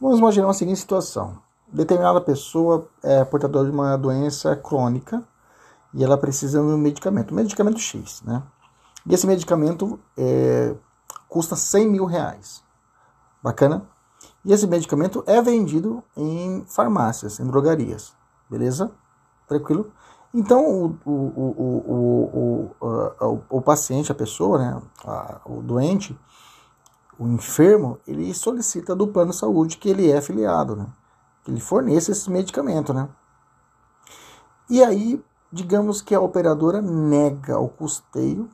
Vamos imaginar uma seguinte situação: determinada pessoa é portadora de uma doença crônica e ela precisa de um medicamento, medicamento X, né? E esse medicamento é, custa 100 mil reais. Bacana? E esse medicamento é vendido em farmácias, em drogarias. Beleza? Tranquilo? Então, o, o, o, o, o, paciente, a pessoa, né, o doente, o enfermo, ele solicita do plano de saúde que ele é afiliado, né? Que ele forneça esse medicamento, né? E aí, digamos que a operadora nega o custeio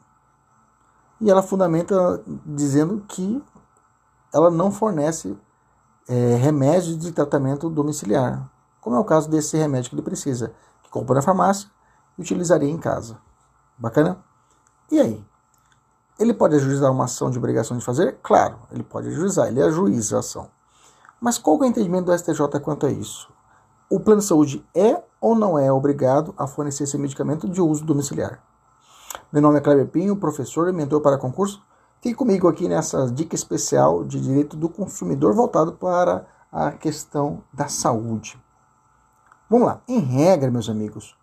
e ela fundamenta dizendo que ela não fornece é, remédio de tratamento domiciliar, como é o caso desse remédio que ele precisa, que compra na farmácia e utilizaria em casa. Bacana? E aí? Ele pode ajuizar uma ação de obrigação de fazer? Claro, ele pode ajuizar, ele ajuiza a ação. Mas qual é o entendimento do STJ quanto a isso? O plano de saúde é ou não é obrigado a fornecer esse medicamento de uso domiciliar? Meu nome é Cleber Pinho, professor e mentor para concurso. Fique comigo aqui nessa dica especial de direito do consumidor voltado para a questão da saúde. Vamos lá. Em regra, meus amigos,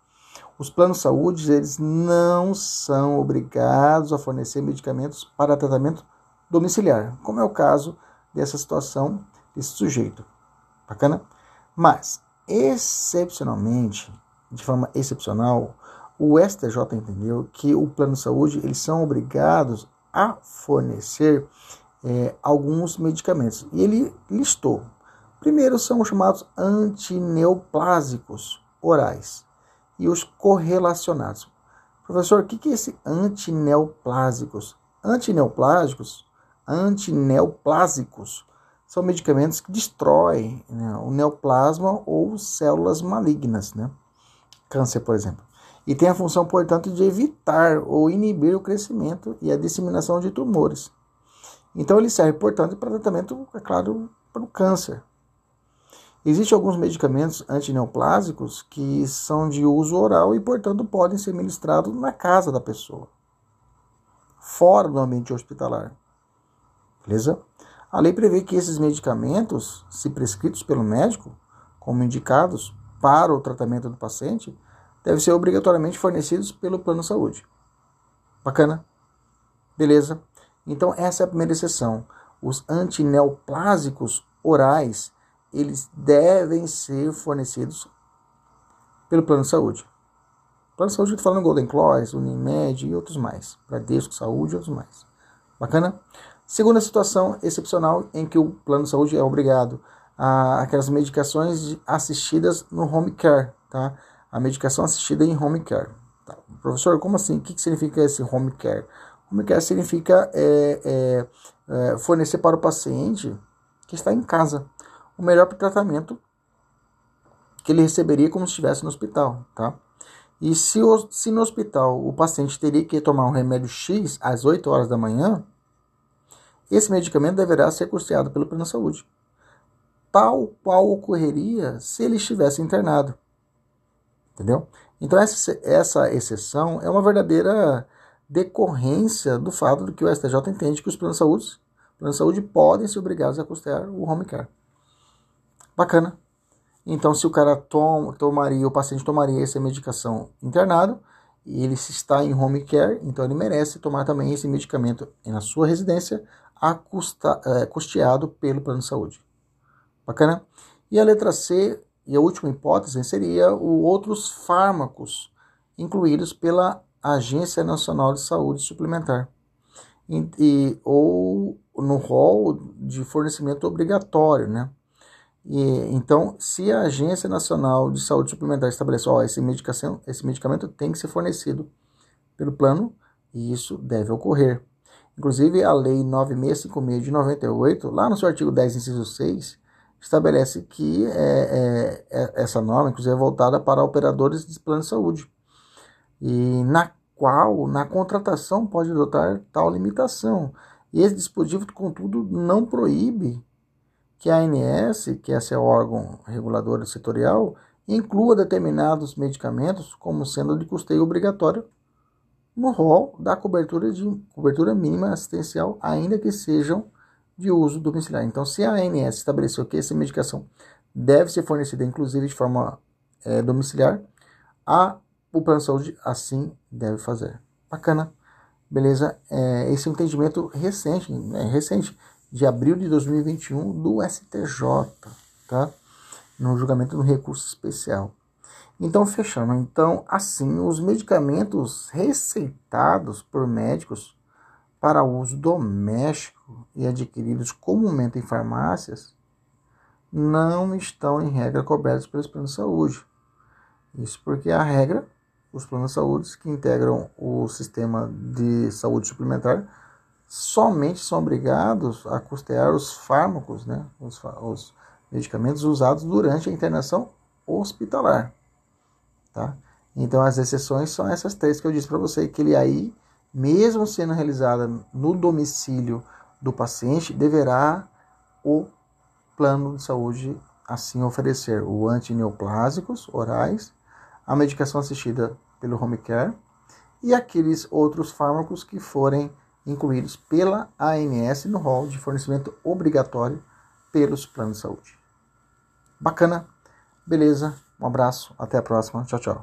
os planos de saúde eles não são obrigados a fornecer medicamentos para tratamento domiciliar, como é o caso dessa situação desse sujeito. Bacana? Mas, excepcionalmente, de forma excepcional, o STJ entendeu que o plano de saúde eles são obrigados a fornecer é, alguns medicamentos. E ele listou. Primeiro são os chamados antineoplásicos orais e os correlacionados. Professor, o que é esse antineoplásicos? Antineoplásicos, antineoplásicos são medicamentos que destroem né, o neoplasma ou células malignas, né? Câncer, por exemplo e tem a função, portanto, de evitar ou inibir o crescimento e a disseminação de tumores. Então, ele serve, portanto, para tratamento, é claro, para o câncer. Existem alguns medicamentos antineoplásicos que são de uso oral e, portanto, podem ser ministrados na casa da pessoa, fora do ambiente hospitalar. Beleza? A lei prevê que esses medicamentos, se prescritos pelo médico, como indicados para o tratamento do paciente, devem ser obrigatoriamente fornecidos pelo plano de saúde. Bacana? Beleza? Então essa é a primeira exceção. Os antineoplásicos orais, eles devem ser fornecidos pelo plano de saúde. Plano de saúde, eu falando Golden Claws, Unimed e outros mais. Bradesco Saúde e outros mais. Bacana? Segunda situação excepcional em que o plano de saúde é obrigado a aquelas medicações assistidas no home care, tá? a medicação assistida em home care. Tá. Professor, como assim? O que, significa esse home care? Home care significa é, é, é, fornecer para o paciente que está em casa o melhor tratamento que ele receberia como se estivesse no hospital, tá? E se, o, se no hospital o paciente teria que tomar um remédio X às 8 horas da manhã, esse medicamento deverá ser custeado pelo plano de saúde, tal qual ocorreria se ele estivesse internado. Entendeu? Então, essa, essa exceção é uma verdadeira decorrência do fato de que o STJ entende que os planos de saúde, planos de saúde podem ser obrigados a custear o home care. Bacana. Então, se o cara tom, tomaria, o paciente tomaria essa medicação internado, e ele está em home care, então ele merece tomar também esse medicamento na sua residência, custa, é, custeado pelo plano de saúde. Bacana? E a letra C e a última hipótese seria o outros fármacos incluídos pela Agência Nacional de Saúde Suplementar e, e ou no rol de fornecimento obrigatório, né? E, então, se a Agência Nacional de Saúde Suplementar estabelece, ó, esse, medicação, esse medicamento tem que ser fornecido pelo plano, e isso deve ocorrer. Inclusive, a Lei 9656 de 98, lá no seu artigo 10, inciso 6, estabelece que é, é, é, essa norma, inclusive, é voltada para operadores de plano de saúde, e na qual, na contratação, pode adotar tal limitação. E esse dispositivo, contudo, não proíbe que a ANS, que é esse órgão regulador setorial, inclua determinados medicamentos como sendo de custeio obrigatório no rol da cobertura de cobertura mínima assistencial, ainda que sejam de uso domiciliar. Então, se a ANS estabeleceu que essa medicação deve ser fornecida, inclusive de forma é, domiciliar, a, o plano de saúde assim deve fazer. Bacana, beleza? É, esse é um entendimento recente, né, recente, de abril de 2021 do STJ, tá? No julgamento do recurso especial. Então, fechando. Então, assim, os medicamentos receitados por médicos para uso doméstico e adquiridos comumente em farmácias não estão, em regra, cobertos pelos planos de saúde. Isso porque a regra, os planos de saúde que integram o sistema de saúde suplementar somente são obrigados a custear os fármacos, né, os, os medicamentos usados durante a internação hospitalar. Tá? Então as exceções são essas três que eu disse para você, que ele aí, mesmo sendo realizada no domicílio do paciente, deverá o plano de saúde assim oferecer o antineoplásicos orais, a medicação assistida pelo home care e aqueles outros fármacos que forem incluídos pela ANS no rol de fornecimento obrigatório pelos planos de saúde. Bacana? Beleza? Um abraço, até a próxima. Tchau, tchau.